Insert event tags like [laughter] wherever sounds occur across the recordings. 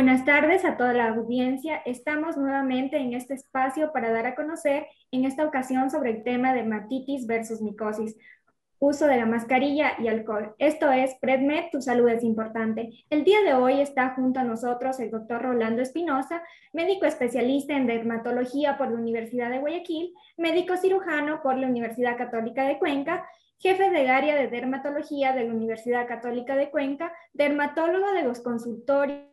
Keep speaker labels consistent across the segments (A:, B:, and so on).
A: Buenas tardes a toda la audiencia. Estamos nuevamente en este espacio para dar a conocer en esta ocasión sobre el tema de dermatitis versus micosis, uso de la mascarilla y alcohol. Esto es PredMed, tu salud es importante. El día de hoy está junto a nosotros el doctor Rolando Espinosa, médico especialista en dermatología por la Universidad de Guayaquil, médico cirujano por la Universidad Católica de Cuenca, jefe de área de dermatología de la Universidad Católica de Cuenca, dermatólogo de los consultorios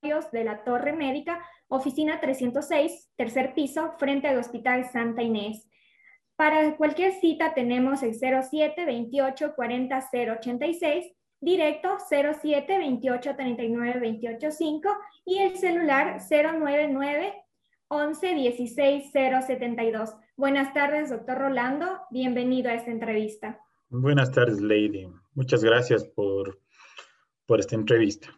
A: de la Torre Médica, oficina 306, tercer piso, frente al Hospital Santa Inés. Para cualquier cita tenemos el 07 28 40 086, directo 07 28 39 28 5 y el celular 099 11 16 072. Buenas tardes, doctor Rolando. Bienvenido a esta entrevista.
B: Buenas tardes, Lady. Muchas gracias por, por esta entrevista.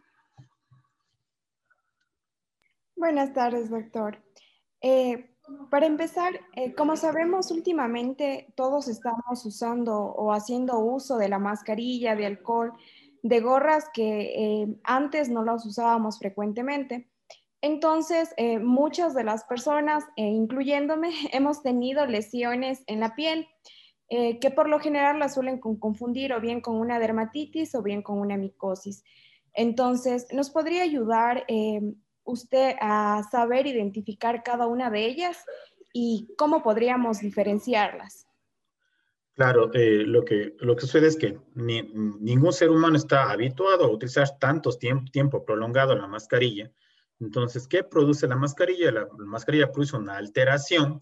C: Buenas tardes, doctor. Eh, para empezar, eh, como sabemos, últimamente todos estamos usando o haciendo uso de la mascarilla, de alcohol, de gorras que eh, antes no las usábamos frecuentemente. Entonces, muchas de las personas, incluyéndome, [laughs] hemos tenido lesiones en la piel que por lo general las suelen confundir o bien con una dermatitis o bien con una micosis. Entonces, ¿nos podría ayudar usted a saber identificar cada una de ellas y cómo podríamos diferenciarlas?
B: Claro, eh, lo, que, lo que sucede es que ningún ser humano está habituado a utilizar tanto tiempo, tiempo prolongado la mascarilla. Entonces, ¿qué produce la mascarilla? La, la mascarilla produce una alteración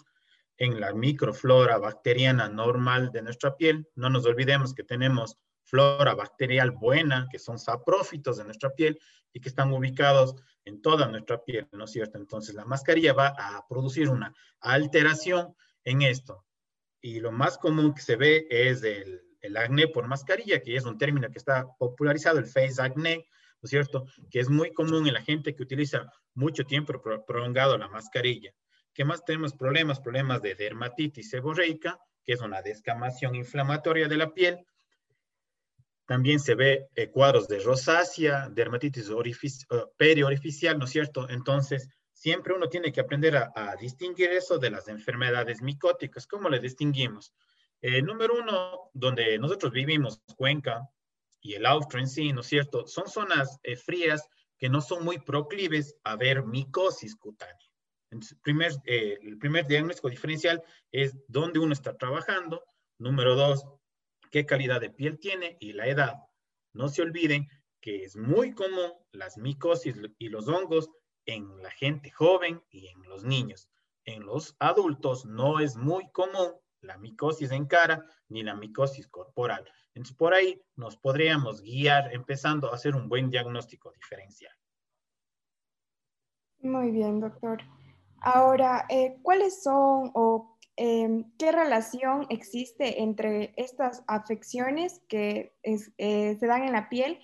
B: en la microflora bacteriana normal de nuestra piel. No nos olvidemos que tenemos flora bacterial buena, que son saprófitos de nuestra piel y que están ubicados en toda nuestra piel, ¿no es cierto? Entonces la mascarilla va a producir una alteración en esto. Y lo más común que se ve es el, el acné por mascarilla, que es un término que está popularizado, el face acné, ¿no es cierto? Que es muy común en la gente que utiliza mucho tiempo prolongado la mascarilla. ¿Qué más tenemos problemas? Problemas de dermatitis seborreica, que es una descamación inflamatoria de la piel, también se ve eh, cuadros de rosácea, dermatitis uh, periorificial, ¿no es cierto? Entonces, siempre uno tiene que aprender a, distinguir eso de las enfermedades micóticas. ¿Cómo le distinguimos? Eh, número uno, donde nosotros vivimos, Cuenca y el Austro en sí, ¿no es cierto? Son zonas eh, frías que no son muy proclives a ver micosis cutánea. Entonces, el primer diagnóstico diferencial es dónde uno está trabajando. Número dos, qué calidad de piel tiene y la edad. No se olviden que es muy común las micosis y los hongos en la gente joven y en los niños. En los adultos no es muy común la micosis en cara ni la micosis corporal. Entonces, por ahí nos podríamos guiar empezando a hacer un buen diagnóstico diferencial.
C: Muy bien, doctor. Ahora, eh, ¿cuáles son o Em, ¿qué relación existe entre estas afecciones que eh, se dan en la piel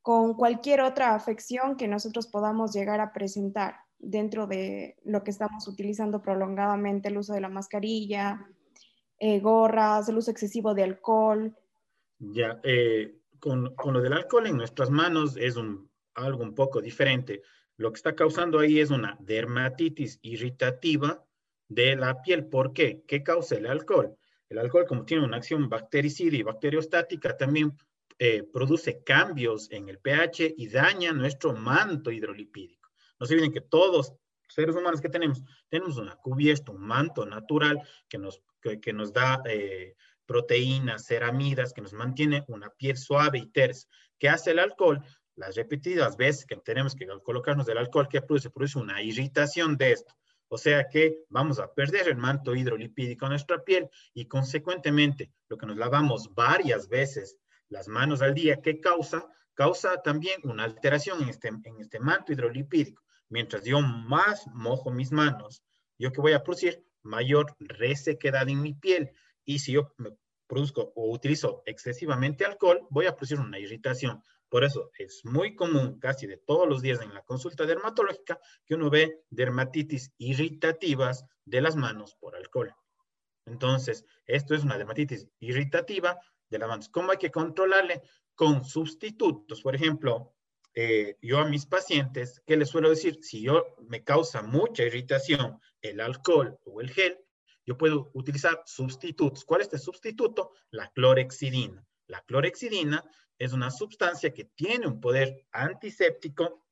C: con cualquier otra afección que nosotros podamos llegar a presentar dentro de lo que estamos utilizando prolongadamente, el uso de la mascarilla, eh, gorras, el uso excesivo de alcohol?
B: Ya, eh, con, con, lo del alcohol en nuestras manos es un, algo un poco diferente. Lo que está causando ahí es una dermatitis irritativa de la piel. ¿Por qué? ¿Qué causa el alcohol? El alcohol, como tiene una acción bactericida y bacteriostática, también eh, produce cambios en el pH y daña nuestro manto hidrolipídico. No se olviden que todos seres humanos que tenemos, tenemos una cubierta, un manto natural que nos, que, nos da eh, proteínas, ceramidas, que nos mantiene una piel suave y tersa. ¿Qué hace el alcohol? Las repetidas veces que tenemos que colocarnos el alcohol, ¿qué produce? Produce una irritación de esto. O sea que vamos a perder el manto hidrolipídico en nuestra piel y consecuentemente lo que nos lavamos varias veces las manos al día, ¿qué causa? Causa también una alteración en este, en este manto hidrolipídico. Mientras yo más mojo mis manos, yo que voy a producir mayor resequedad en mi piel. Y si yo produzco o utilizo excesivamente alcohol, voy a producir una irritación. Por eso es muy común, casi de todos los días en la consulta dermatológica, que uno ve dermatitis irritativas de las manos por alcohol. Entonces, esto es una dermatitis irritativa de las manos. ¿Cómo hay que controlarle? Con sustitutos. Por ejemplo, eh, yo a mis pacientes, ¿qué les suelo decir? Si yo me causa mucha irritación el alcohol o el gel, yo puedo utilizar sustitutos. ¿Cuál es este sustituto? La clorexidina. La clorexidina es una sustancia que tiene un poder antiséptico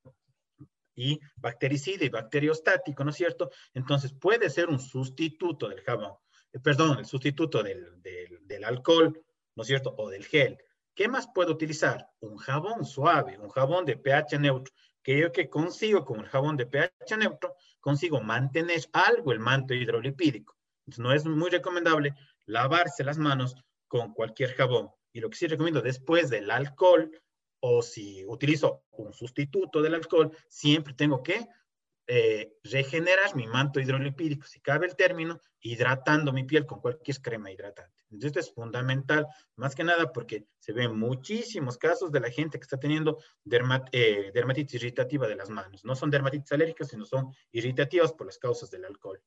B: y bactericida y bacteriostático, ¿no es cierto? Entonces puede ser un sustituto del jabón, eh, perdón, el sustituto del, alcohol, ¿no es cierto? O del gel. ¿Qué más puedo utilizar? Un jabón suave, un jabón de pH neutro, que yo que consigo con el jabón de pH neutro, consigo mantener algo el manto hidrolipídico. No es muy recomendable lavarse las manos con cualquier jabón. Y lo que sí recomiendo después del alcohol, o si utilizo un sustituto del alcohol, siempre tengo que eh, regenerar mi manto hidrolipídico, si cabe el término, hidratando mi piel con cualquier crema hidratante. Entonces, esto es fundamental, más que nada porque se ven muchísimos casos de la gente que está teniendo eh, dermatitis irritativa de las manos. No son dermatitis alérgicas, sino son irritativas por las causas del alcohol.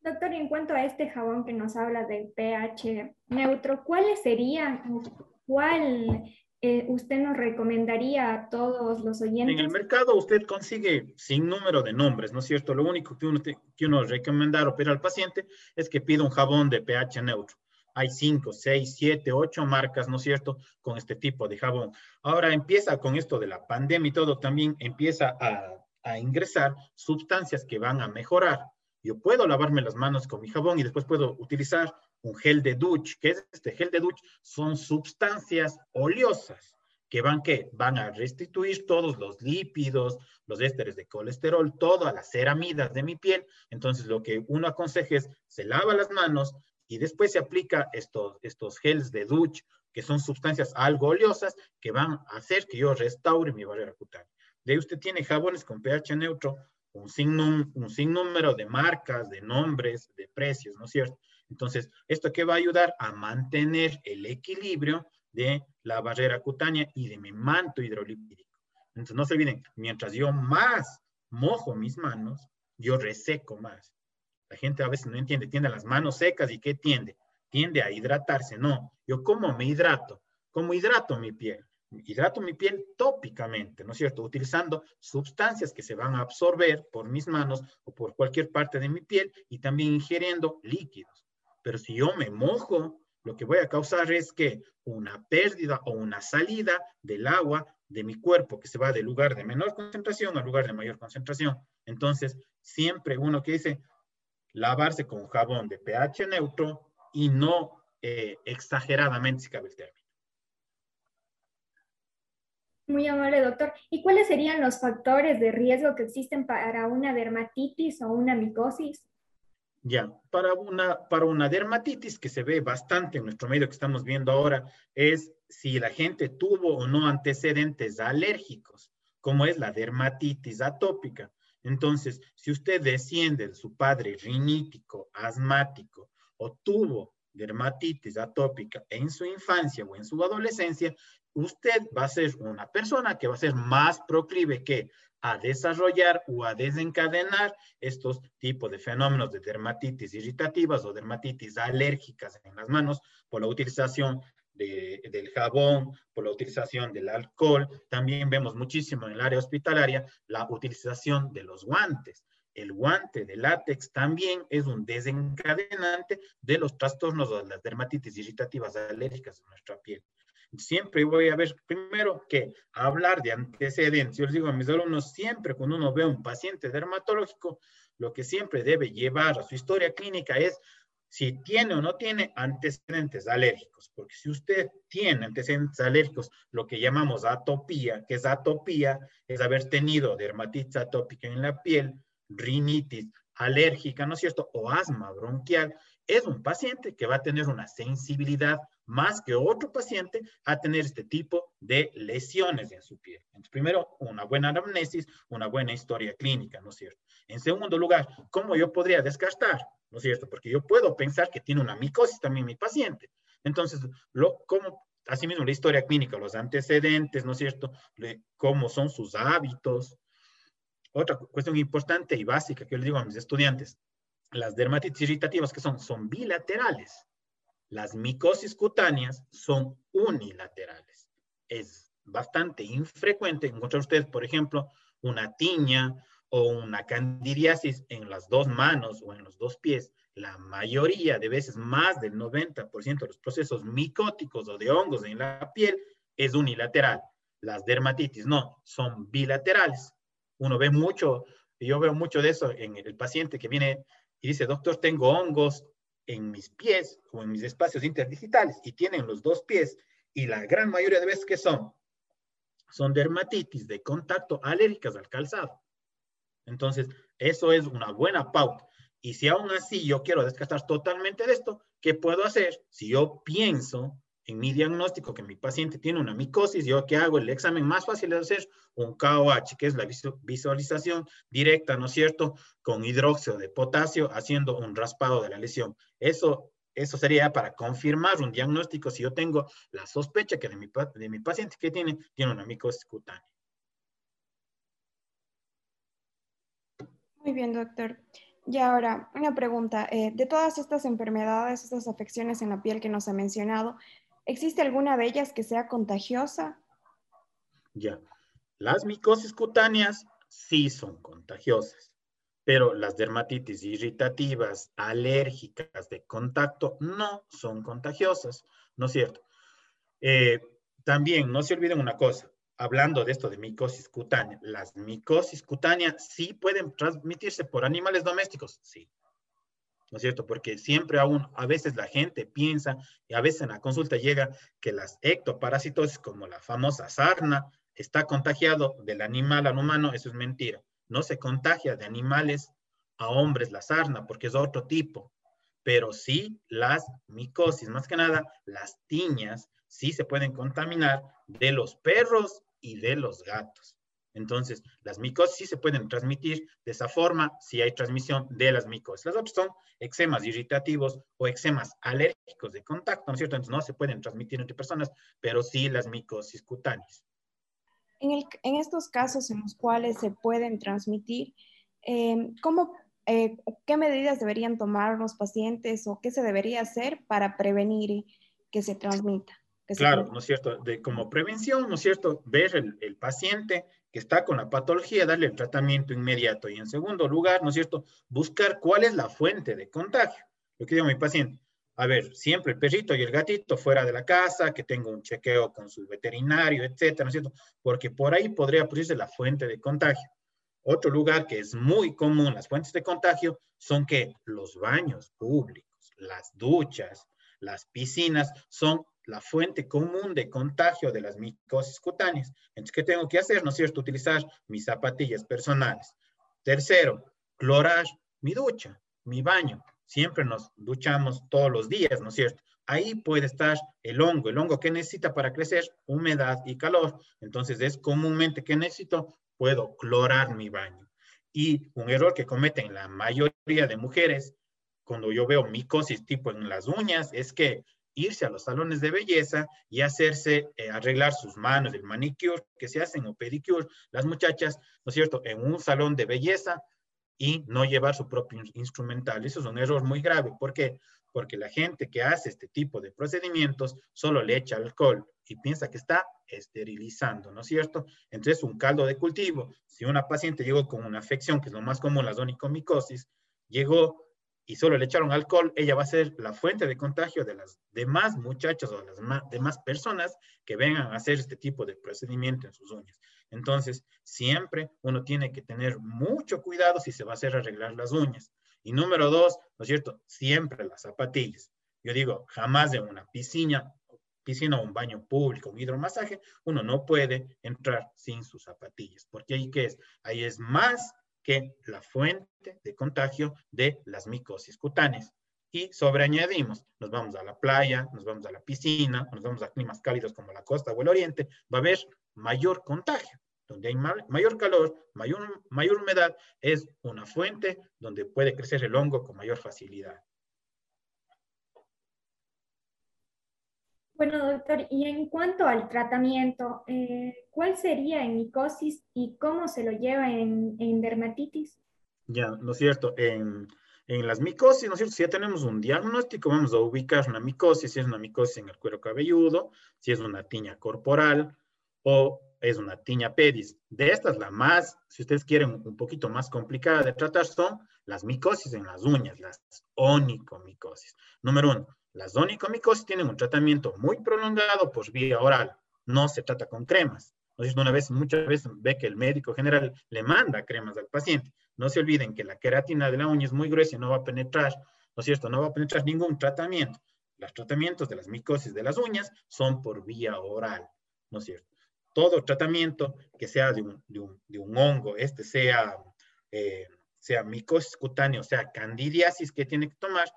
A: Doctor, en cuanto a este jabón que nos habla del pH neutro, ¿cuáles serían, cuál eh, usted nos recomendaría a todos los oyentes?
B: En el mercado usted consigue sin número de nombres, ¿no es cierto? Lo único que uno, que uno recomendar o al paciente es que pida un jabón de pH neutro. Hay cinco, seis, siete, ocho marcas, ¿no es cierto?, con este tipo de jabón. Ahora empieza con esto de la pandemia y todo, también empieza a, a ingresar sustancias que van a mejorar. Yo puedo lavarme las manos con mi jabón y después puedo utilizar un gel de douche. ¿Qué es este gel de douche? Son sustancias oleosas que van, ¿qué? van a restituir todos los lípidos, los ésteres de colesterol, todas las ceramidas de mi piel. Entonces, lo que uno aconseja es, se lava las manos y después se aplica estos, estos gels de douche, que son sustancias algo oleosas, que van a hacer que yo restaure mi barrera cutánea. De ahí usted tiene jabones con pH neutro, un, sin, un sinnúmero de marcas, de nombres, de precios, ¿no es cierto? Entonces, ¿esto qué va a ayudar? A mantener el equilibrio de la barrera cutánea y de mi manto hidrolipídico. Entonces, no se olviden, mientras yo más mojo mis manos, yo reseco más. La gente a veces no entiende, tiende las manos secas y ¿qué tiende? Tiende a hidratarse. No, yo como me hidrato, como hidrato mi piel. Hidrato mi piel tópicamente, ¿no es cierto? Utilizando sustancias que se van a absorber por mis manos o por cualquier parte de mi piel y también ingiriendo líquidos. Pero si yo me mojo, lo que voy a causar es que una pérdida o una salida del agua de mi cuerpo que se va del lugar de menor concentración al lugar de mayor concentración. Entonces, siempre uno que dice lavarse con jabón de pH neutro y no eh, exageradamente si cabe el término.
A: Muy amable, doctor. ¿Y cuáles serían los factores de riesgo que existen para una dermatitis o una micosis?
B: Ya, para una, para una dermatitis que se ve bastante en nuestro medio que estamos viendo ahora, es si la gente tuvo o no antecedentes alérgicos, como es la dermatitis atópica. Entonces, si usted desciende de su padre rinítico, asmático, o tuvo dermatitis atópica en su infancia o en su adolescencia, usted va a ser una persona que va a ser más proclive que a desarrollar o a desencadenar estos tipos de fenómenos de dermatitis irritativas o dermatitis alérgicas en las manos por la utilización del jabón, por la utilización del alcohol. También vemos muchísimo en el área hospitalaria la utilización de los guantes. El guante de látex también es un desencadenante de los trastornos de las dermatitis irritativas alérgicas en nuestra piel siempre voy a ver, primero que hablar de antecedentes. Yo les digo a mis alumnos, siempre cuando uno ve a un paciente dermatológico, lo que siempre debe llevar a su historia clínica es si tiene o no tiene antecedentes alérgicos, porque si usted tiene antecedentes alérgicos, lo que llamamos atopía, que es atopía, es haber tenido dermatitis atópica en la piel, rinitis alérgica, ¿no es cierto? O asma bronquial, es un paciente que va a tener una sensibilidad más que otro paciente a tener este tipo de lesiones en su piel. Entonces, primero, una buena anamnesis, una buena historia clínica, ¿no es cierto? En segundo lugar, ¿cómo yo podría descartar? ¿No es cierto? Porque yo puedo pensar que tiene una micosis también mi paciente. Entonces, lo, ¿cómo? Asimismo, la historia clínica, los antecedentes, ¿no es cierto? ¿Cómo son sus hábitos? Otra cuestión importante y básica que yo les digo a mis estudiantes, las dermatitis irritativas que son, son bilaterales. Las micosis cutáneas son unilaterales. Es bastante infrecuente encontrar ustedes, por ejemplo, una tiña o una candidiasis en las dos manos o en los dos pies. La mayoría de veces, más del 90% de los procesos micóticos o de hongos en la piel es unilateral. Las dermatitis no, son bilaterales. Uno ve mucho, yo veo mucho de eso en el paciente que viene y dice, doctor, tengo hongos en mis pies o en mis espacios interdigitales y tienen los dos pies y la gran mayoría de veces que son, son dermatitis de contacto alérgicas al calzado. Entonces, eso es una buena pauta. Y si aún así yo quiero descartar totalmente de esto, ¿qué puedo hacer? Si yo pienso en mi diagnóstico que mi paciente tiene una micosis, yo que hago el examen más fácil de hacer, un KOH, que es la visualización directa, ¿no es cierto?, con hidróxido de potasio, haciendo un raspado de la lesión. Eso, eso sería para confirmar un diagnóstico si yo tengo la sospecha que de mi, de mi paciente que tiene, tiene una micosis cutánea.
C: Muy bien, doctor. Y ahora, una pregunta. Eh, de todas estas enfermedades, estas afecciones en la piel que nos ha mencionado, ¿Existe alguna de ellas que sea contagiosa?
B: Ya. Las micosis cutáneas sí son contagiosas, pero las dermatitis irritativas, alérgicas de contacto no son contagiosas, ¿no es cierto? Eh, también no se olviden una cosa, hablando de esto de micosis cutánea, las micosis cutáneas sí pueden transmitirse por animales domésticos, sí, ¿no es cierto? Porque siempre aún, a veces la gente piensa, y a veces en la consulta llega que las ectoparasitosis, como la famosa sarna, está contagiado del animal al humano, eso es mentira. No se contagia de animales a hombres la sarna, porque es otro tipo. Pero sí las micosis, más que nada las tiñas, sí se pueden contaminar de los perros y de los gatos. Entonces, las micosis sí se pueden transmitir de esa forma si hay transmisión de las micosis. Las otras son eczemas irritativos o eczemas alérgicos de contacto, ¿no es cierto? Entonces, no se pueden transmitir entre personas, pero sí las micosis cutáneas.
C: En, estos casos en los cuales se pueden transmitir, em, ¿cómo, eh, ¿qué medidas deberían tomar los pacientes o qué se debería hacer para prevenir que se transmita?
B: claro, ¿no es cierto? De, como prevención, ¿no es cierto? Ver el, el paciente que está con la patología, darle el tratamiento inmediato. Y en segundo lugar, ¿no es cierto? Buscar cuál es la fuente de contagio. Lo que digo a mi paciente, a ver, siempre el perrito y el gatito fuera de la casa, que tenga un chequeo con su veterinario, etcétera, ¿no es cierto? Porque por ahí podría producirse la fuente de contagio. Otro lugar que es muy común, las fuentes de contagio, son que los baños públicos, las duchas, las piscinas, son la fuente común de contagio de las micosis cutáneas. Entonces, ¿qué tengo que hacer? ¿No es cierto? Utilizar mis zapatillas personales. Tercero, clorar mi ducha, mi baño. Siempre nos duchamos todos los días, ¿no es cierto? Ahí puede estar el hongo. El hongo que necesita para crecer, humedad y calor. Entonces, es comúnmente que necesito, puedo clorar mi baño. Y un error que cometen la mayoría de mujeres cuando yo veo micosis tipo en las uñas es que irse a los salones de belleza y hacerse, eh, arreglar sus manos, el manicure que se hacen o pedicure, las muchachas, ¿no es cierto?, en un salón de belleza y no llevar su propio instrumental. Eso es un error muy grave. ¿Por qué? Porque la gente que hace este tipo de procedimientos solo le echa alcohol y piensa que está esterilizando, ¿no es cierto? Entonces, un caldo de cultivo. Si una paciente llegó con una afección, que es lo más común, la onicomicosis, llegó y solo le echaron alcohol, ella va a ser la fuente de contagio de las demás muchachos o las demás personas que vengan a hacer este tipo de procedimiento en sus uñas. Entonces, siempre uno tiene que tener mucho cuidado si se va a hacer arreglar las uñas. Y número dos, ¿no es cierto? Siempre las zapatillas. Yo digo, jamás en una piscina, piscina o un baño público, un hidromasaje, uno no puede entrar sin sus zapatillas, porque ahí qué es, ahí es más que la fuente de contagio de las micosis cutáneas. Y sobreañadimos, nos vamos a la playa, nos vamos a la piscina, nos vamos a climas cálidos como la costa o el oriente, va a haber mayor contagio. Donde hay mayor calor, mayor, mayor humedad, es una fuente donde puede crecer el hongo con mayor facilidad.
A: Bueno, doctor, y en cuanto al tratamiento, eh, ¿cuál sería en micosis y cómo se lo lleva en, dermatitis?
B: Ya, ¿no es cierto? En, las micosis, ¿no es cierto? Si ya tenemos un diagnóstico, vamos a ubicar una micosis, si es una micosis en el cuero cabelludo, si es una tiña corporal, o es una tiña pedis. De estas, la más, si ustedes quieren, un poquito más complicada de tratar son las micosis en las uñas, las onicomicosis. Número uno, las onicomicosis tienen un tratamiento muy prolongado por vía oral. No se trata con cremas. Una vez, muchas veces ve que el médico general le manda cremas al paciente. No se olviden que la queratina de la uña es muy gruesa y no va a penetrar, ¿no es cierto? No va a penetrar ningún tratamiento. Los tratamientos de las micosis de las uñas son por vía oral, ¿no es cierto? Todo tratamiento que sea de un hongo, este sea, eh, sea micosis cutánea, o sea, candidiasis que tiene que tomar,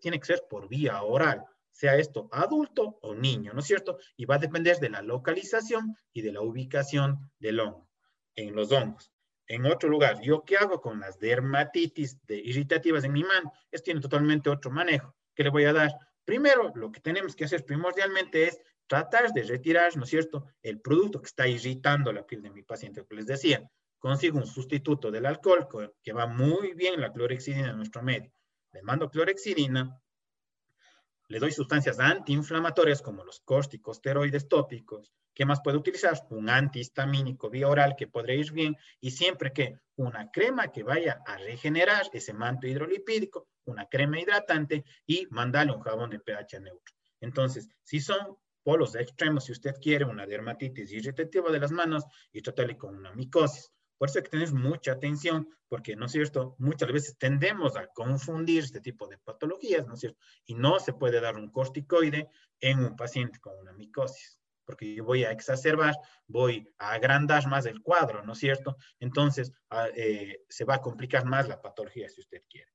B: tiene que ser por vía oral, sea esto adulto o niño, ¿no es cierto? Y va a depender de la localización y de la ubicación del hongo, en los hongos. En otro lugar, ¿yo qué hago con las dermatitis de irritativas en mi mano? Esto tiene totalmente otro manejo. ¿Qué le voy a dar? Primero, lo que tenemos que hacer primordialmente es tratar de retirar, ¿no es cierto?, el producto que está irritando la piel de mi paciente, que les decía, consigo un sustituto del alcohol que va muy bien la clorexidina en nuestro medio. Le mando clorexidina, le doy sustancias antiinflamatorias como los corticosteroides tópicos. ¿Qué más puedo utilizar? Un antihistamínico vía oral que podría ir bien y siempre que una crema que vaya a regenerar ese manto hidrolipídico, una crema hidratante y mandarle un jabón de pH neutro. Entonces, si son polos extremos, si usted quiere una dermatitis irritativa de las manos y tratarle con una micosis. Por eso hay que tener mucha atención, porque, ¿no es cierto?, muchas veces tendemos a confundir este tipo de patologías, ¿no es cierto? Y no se puede dar un corticoide en un paciente con una micosis, porque yo voy a exacerbar, voy a agrandar más el cuadro, ¿no es cierto? Entonces, ah, eh, se va a complicar más la patología si usted quiere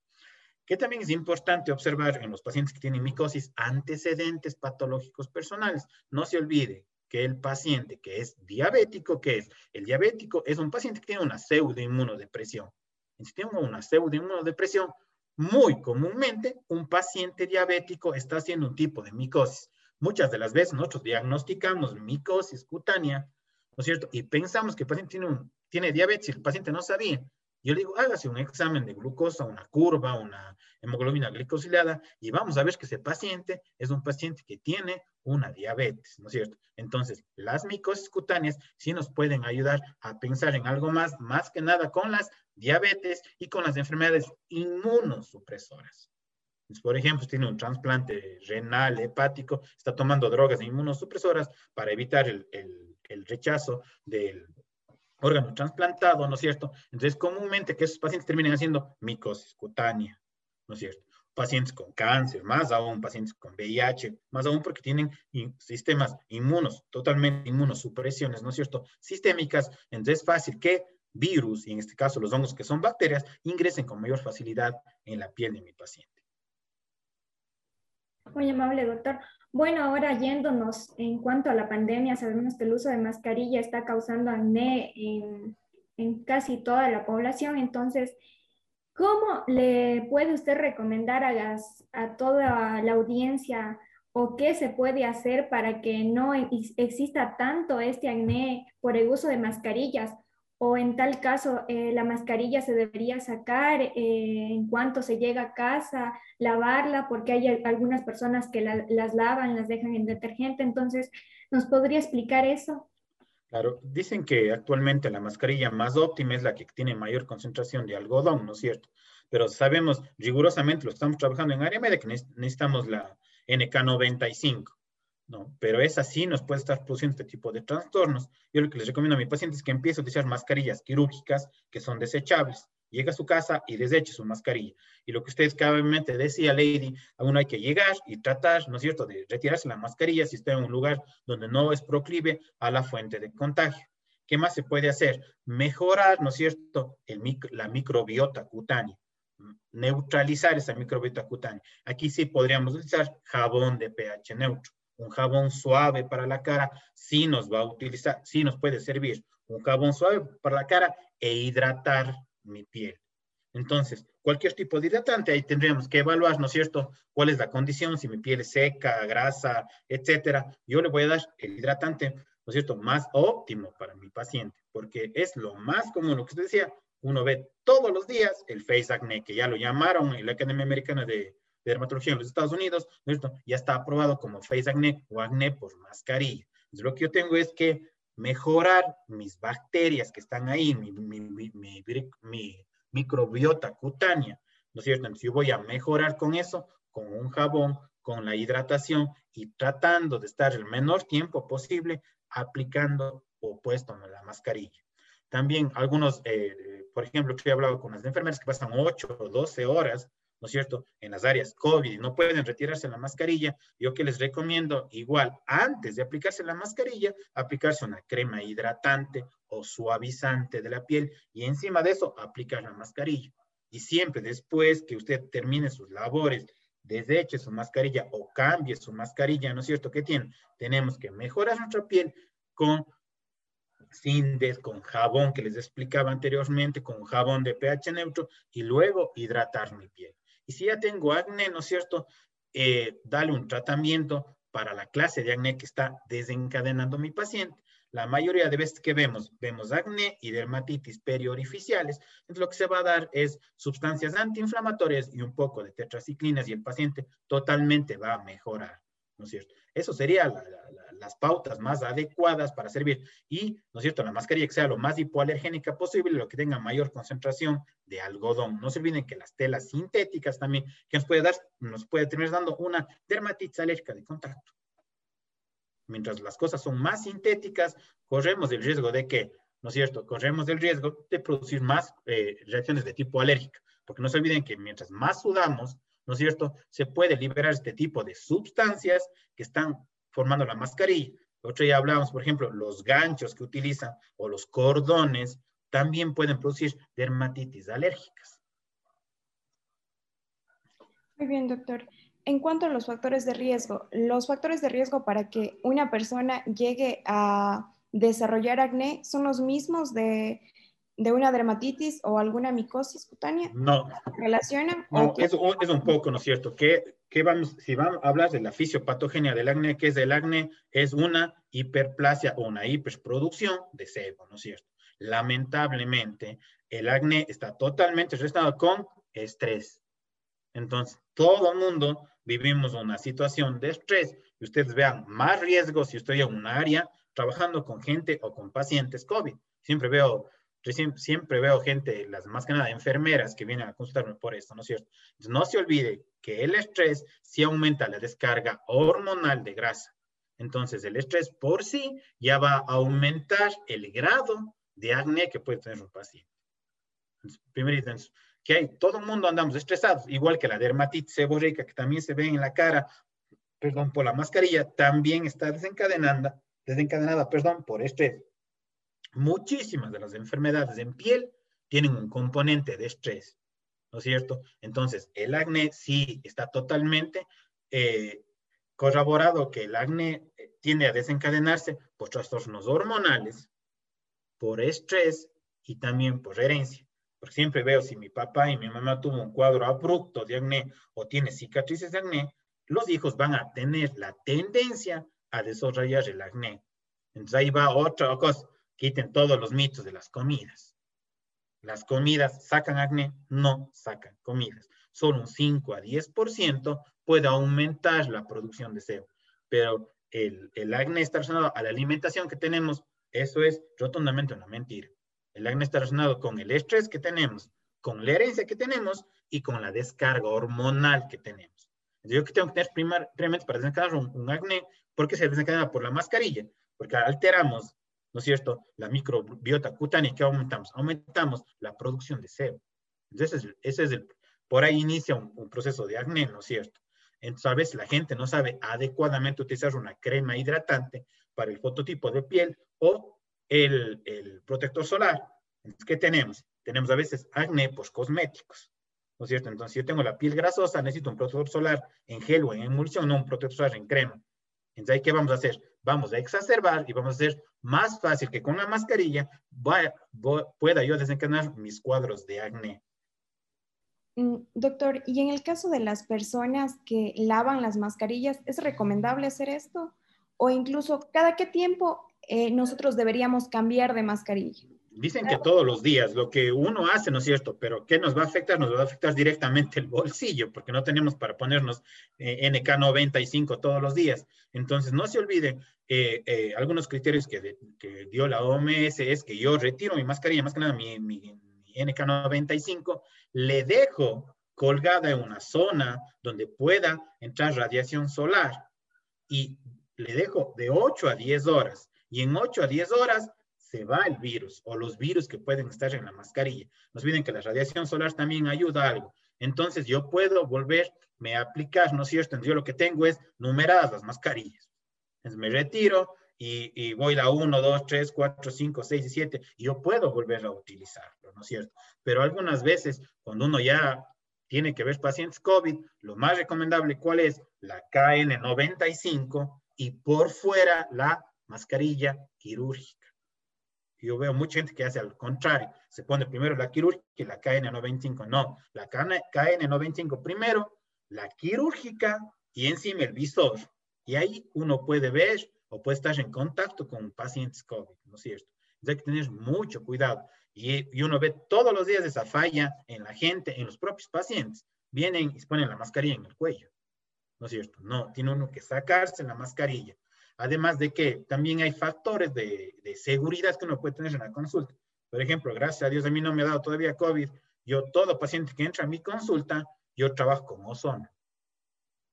B: que también es importante observar en los pacientes que tienen micosis antecedentes patológicos personales. No se olvide que el paciente que es diabético, que es el diabético, es un paciente que tiene una pseudoinmunodepresión. Si tiene una pseudoinmunodepresión, muy comúnmente un paciente diabético está haciendo un tipo de micosis. Muchas de las veces nosotros diagnosticamos micosis cutánea, ¿no es cierto? Y pensamos que el paciente tiene, un, tiene diabetes y el paciente no sabía. Yo le digo, hágase un examen de glucosa, una curva, una hemoglobina glicosilada, y vamos a ver que ese paciente es un paciente que tiene una diabetes, ¿no es cierto? Entonces, las micosis cutáneas sí nos pueden ayudar a pensar en algo más, más que nada con las diabetes y con las enfermedades inmunosupresoras. por ejemplo, tiene un trasplante renal, hepático, está tomando drogas inmunosupresoras para evitar el, el rechazo del, órgano trasplantado, ¿no es cierto? Entonces, comúnmente que esos pacientes terminen haciendo micosis cutánea, ¿no es cierto? Pacientes con cáncer, más aún pacientes con VIH, más aún porque tienen sistemas inmunos, totalmente inmunosupresiones, ¿no es cierto? Sistémicas, entonces es fácil que virus, y en este caso los hongos que son bacterias, ingresen con mayor facilidad en la piel de mi paciente.
A: Muy amable, doctor. Bueno, ahora yéndonos en cuanto a la pandemia, sabemos que el uso de mascarilla está causando acné en, casi toda la población. Entonces, ¿cómo le puede usted recomendar a, a toda la audiencia o qué se puede hacer para que no exista tanto este acné por el uso de mascarillas? O en tal caso eh, la mascarilla se debería sacar eh, en cuanto se llega a casa, lavarla, porque hay algunas personas que las lavan, las dejan en detergente. Entonces, ¿nos podría explicar eso?
B: Claro, dicen que actualmente la mascarilla más óptima es la que tiene mayor concentración de algodón, ¿no es cierto? Pero sabemos rigurosamente, lo estamos trabajando en área médica, necesitamos la NK95. ¿No? Pero es así, nos puede estar produciendo este tipo de trastornos. Yo lo que les recomiendo a mi paciente es que empiece a utilizar mascarillas quirúrgicas que son desechables. Llega a su casa y deseche su mascarilla. Y lo que ustedes cabalmente decía, Lady, aún hay que llegar y tratar, ¿no es cierto?, de retirarse la mascarilla si está en un lugar donde no es proclive a la fuente de contagio. ¿Qué más se puede hacer? Mejorar, ¿no es cierto?, la microbiota cutánea neutralizar esa microbiota cutánea. Aquí sí podríamos utilizar jabón de pH neutro un jabón suave para la cara, sí nos va a utilizar, sí nos puede servir un jabón suave para la cara e hidratar mi piel. Entonces, cualquier tipo de hidratante, ahí tendríamos que evaluar, ¿no es cierto?, cuál es la condición, si mi piel es seca, grasa, etcétera. Yo le voy a dar el hidratante, ¿no es cierto?, más óptimo para mi paciente, porque es lo más común, lo que usted decía, uno ve todos los días el face acné, que ya lo llamaron en la Academia Americana de, de dermatología en los Estados Unidos, ¿no? ya está aprobado como face acné o acné por mascarilla. Entonces, lo que yo tengo es que mejorar mis bacterias que están ahí, mi, mi, mi, mi microbiota cutánea, ¿no es cierto? Entonces yo voy a mejorar con eso, con un jabón, con la hidratación y tratando de estar el menor tiempo posible aplicando o puesto la mascarilla. También algunos, eh, por ejemplo, que he hablado con las enfermeras que pasan 8 o 12 horas, ¿no es cierto?, en las áreas COVID y no pueden retirarse la mascarilla, yo que les recomiendo igual, antes de aplicarse la mascarilla, aplicarse una crema hidratante o suavizante de la piel y encima de eso aplicar la mascarilla. Y siempre después que usted termine sus labores deseche su mascarilla o cambie su mascarilla, ¿no es cierto? ¿Qué tiene? Tenemos que mejorar nuestra piel con Cindes, con jabón que les explicaba anteriormente, con jabón de pH neutro y luego hidratar mi piel. Y si ya tengo acné, ¿no es cierto? Eh, dale un tratamiento para la clase de acné que está desencadenando mi paciente la mayoría de veces que vemos, vemos acné y dermatitis periorificiales, entonces lo que se va a dar es sustancias antiinflamatorias y un poco de tetraciclinas y el paciente totalmente va a mejorar, ¿no es cierto? Eso serían las pautas más adecuadas para servir y, ¿no es cierto?, la mascarilla que sea lo más hipoalergénica posible, lo que tenga mayor concentración de algodón. No se olviden que las telas sintéticas también, que nos puede dar, nos puede terminar dando una dermatitis alérgica de contacto mientras las cosas son más sintéticas, corremos el riesgo de que, ¿no es cierto? Corremos el riesgo de producir más eh, reacciones de tipo alérgico, porque no se olviden que mientras más sudamos, ¿no es cierto? Se puede liberar este tipo de sustancias que están formando la mascarilla. Otro día hablábamos, por ejemplo, los ganchos que utilizan o los cordones también pueden producir dermatitis alérgicas.
C: Muy bien, doctor. En cuanto a los factores de riesgo, los factores de riesgo para que una persona llegue a desarrollar acné son los mismos de, una dermatitis o alguna micosis cutánea?
B: No.
C: ¿Relacionan?
B: No, es, es, un poco, ¿no es cierto? Que, vamos, si vamos a hablar de la fisiopatogenia del acné, que es el acné? Es una hiperplasia o una hiperproducción de sebo, ¿no es cierto? Lamentablemente, el acné está totalmente relacionado con estrés. Entonces, todo el mundo vivimos una situación de estrés y ustedes vean más riesgos si estoy en un área trabajando con gente o con pacientes COVID. Siempre veo, siempre veo gente, las más que nada enfermeras que vienen a consultarme por esto, ¿no es cierto? Entonces, no se olvide que el estrés sí aumenta la descarga hormonal de grasa. Entonces, el estrés por sí ya va a aumentar el grado de acné que puede tener un paciente. primero, que hay, todo el mundo andamos estresados, igual que la dermatitis seborreica que también se ve en la cara, perdón, por la mascarilla, también está desencadenada, desencadenada, perdón, por estrés. Muchísimas de las enfermedades en piel tienen un componente de estrés, ¿no es cierto? Entonces, el acné sí está totalmente eh, corroborado que el acné eh, tiende a desencadenarse por trastornos hormonales, por estrés y también por herencia porque siempre veo si mi papá y mi mamá tuvo un cuadro abrupto de acné o tiene cicatrices de acné, los hijos van a tener la tendencia a desarrollar el acné. Entonces ahí va otra cosa, quiten todos los mitos de las comidas. Las comidas sacan acné, no sacan comidas. Solo un 5 a 10% puede aumentar la producción de sebo, pero el, el acné está relacionado a la alimentación que tenemos, eso es rotundamente una mentira. El acné está relacionado con el estrés que tenemos, con la herencia que tenemos y con la descarga hormonal que tenemos. yo que tengo que tener primar, primeramente para desencadenar un, acné, ¿por qué se desencadena por la mascarilla? Porque alteramos, ¿no es cierto?, la microbiota cutánea que aumentamos, aumentamos la producción de sebo. Entonces, ese es el, por ahí inicia un, un proceso de acné, ¿no es cierto? Entonces, a veces la gente no sabe adecuadamente utilizar una crema hidratante para el fototipo de piel o el, protector solar. ¿Qué tenemos? Tenemos a veces acné por cosméticos, ¿no es cierto? Entonces, si yo tengo la piel grasosa, necesito un protector solar en gel o en emulsión, no un protector solar en crema. Entonces, ¿qué vamos a hacer? Vamos a exacerbar y vamos a hacer más fácil que con la mascarilla pueda yo desencadenar mis cuadros de acné.
C: Mm, doctor, y en el caso de las personas que lavan las mascarillas, ¿es recomendable hacer esto? O incluso, ¿cada qué tiempo eh, nosotros deberíamos cambiar de mascarilla?
B: Dicen que todos los días, lo que uno hace, ¿no es cierto? Pero ¿qué nos va a afectar? Nos va a afectar directamente el bolsillo, porque no tenemos para ponernos eh, NK95 todos los días. Entonces, no se olviden, eh, eh, algunos criterios que, dio la OMS es que yo retiro mi mascarilla, más que nada mi, mi NK95, le dejo colgada en una zona donde pueda entrar radiación solar y le dejo de 8 a 10 horas. Y en 8 a 10 horas se va el virus o los virus que pueden estar en la mascarilla. Nos olviden que la radiación solar también ayuda a algo. Entonces yo puedo volverme a aplicar, ¿no es cierto? Entonces yo lo que tengo es numeradas las mascarillas. Entonces me retiro y, voy a 1, 2, 3, 4, 5, 6 y 7 y yo puedo volver a utilizarlo, ¿no es cierto? Pero algunas veces cuando uno ya tiene que ver pacientes COVID, lo más recomendable, ¿cuál es? La KN95 y por fuera la mascarilla quirúrgica. Yo veo mucha gente que hace al contrario, se pone primero la quirúrgica y la KN95. No, la KN95 primero, la quirúrgica y encima el visor. Y ahí uno puede ver o puede estar en contacto con pacientes COVID, ¿no es cierto? Entonces hay que tener mucho cuidado. Y, y, uno ve todos los días esa falla en la gente, en los propios pacientes. Vienen y se ponen la mascarilla en el cuello, ¿no es cierto? No, tiene uno que sacarse la mascarilla. Además de que también hay factores de, seguridad que uno puede tener en la consulta. Por ejemplo, gracias a Dios a mí no me ha dado todavía COVID. Yo, todo paciente que entra a mi consulta, yo trabajo con ozono.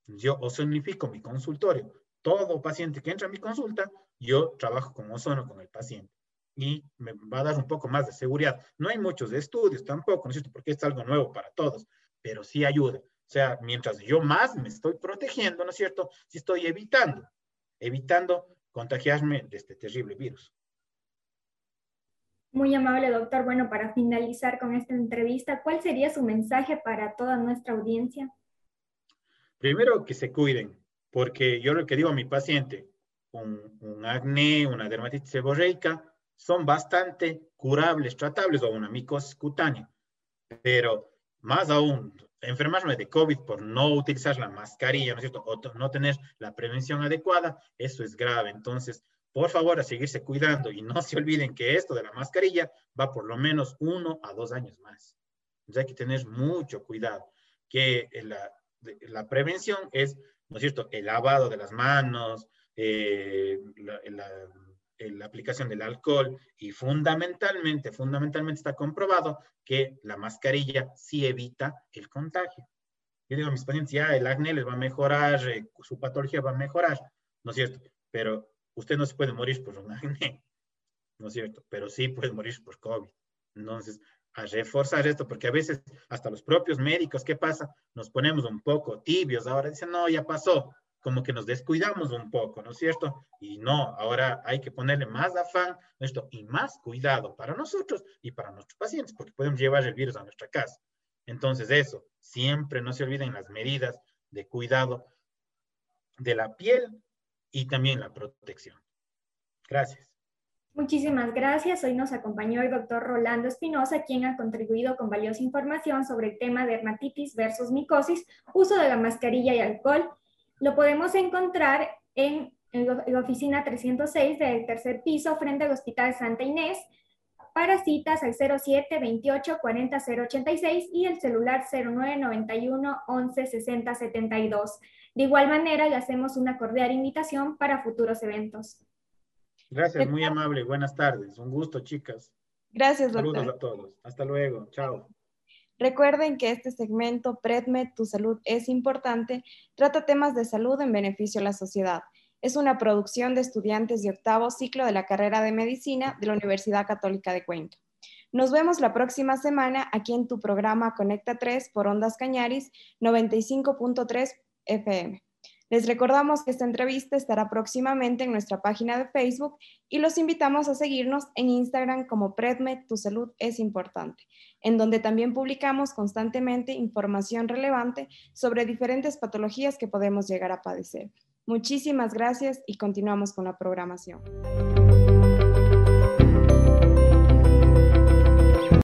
B: Yo ozonifico mi consultorio. Todo paciente que entra a mi consulta, yo trabajo con ozono con el paciente. Y me va a dar un poco más de seguridad. No hay muchos estudios tampoco, ¿no es cierto? Porque es algo nuevo para todos, pero sí ayuda. O sea, mientras yo más me estoy protegiendo, ¿no es cierto? Sí estoy evitando evitando contagiarme de este terrible virus.
A: Muy amable, doctor. Bueno, para finalizar con esta entrevista, ¿cuál sería su mensaje para toda nuestra audiencia?
B: Primero, que se cuiden, porque yo lo que digo a mi paciente, un, un acné, una dermatitis seborreica, son bastante curables, tratables o una micosis cutánea. Pero más aún, enfermarme de COVID por no utilizar la mascarilla, ¿no es cierto? O no tener la prevención adecuada, eso es grave. Entonces, por favor, a seguirse cuidando y no se olviden que esto de la mascarilla va por lo menos uno a dos años más. Entonces hay que tener mucho cuidado, que la, la prevención es, ¿no es cierto?, el lavado de las manos, eh, la, la aplicación del alcohol y fundamentalmente, fundamentalmente está comprobado que la mascarilla sí evita el contagio. Yo digo a mis pacientes, ya el acné les va a mejorar, eh, su patología va a mejorar, ¿no es cierto? Pero usted no se puede morir por un acné, ¿no es cierto? Pero sí puede morir por COVID. Entonces, a reforzar esto, porque a veces hasta los propios médicos, ¿qué pasa? Nos ponemos un poco tibios, ahora dicen, no, ya pasó, como que nos descuidamos un poco, ¿no es cierto? Y no, ahora hay que ponerle más afán esto y más cuidado para nosotros y para nuestros pacientes, porque podemos llevar el virus a nuestra casa. Entonces, eso, siempre no se olviden las medidas de cuidado de la piel y también la protección. Gracias.
A: Muchísimas gracias. Hoy nos acompañó el doctor Rolando Espinosa, quien ha contribuido con valiosa información sobre el tema de dermatitis versus micosis, uso de la mascarilla y alcohol lo podemos encontrar en, la oficina 306 del tercer piso frente al Hospital Santa Inés para citas al 07 28 40 086 y el celular 09 91 11 60 72. De igual manera, le hacemos una cordial invitación para futuros eventos.
B: Gracias, muy amable. Buenas tardes. Un gusto, chicas.
C: Gracias, doctor.
B: Saludos a todos. Hasta luego. Chao.
C: Recuerden que este segmento PredMed, Tu Salud es importante, trata temas de salud en beneficio a la sociedad. Es una producción de estudiantes de octavo ciclo de la carrera de medicina de la Universidad Católica de Cuenca. Nos vemos la próxima semana aquí en tu programa Conecta 3 por Ondas Cañaris 95.3 FM. Les recordamos que esta entrevista estará próximamente en nuestra página de Facebook y los invitamos a seguirnos en Instagram como Predmed Tu Salud es Importante, en donde también publicamos constantemente información relevante sobre diferentes patologías que podemos llegar a padecer. Muchísimas gracias y continuamos con la programación.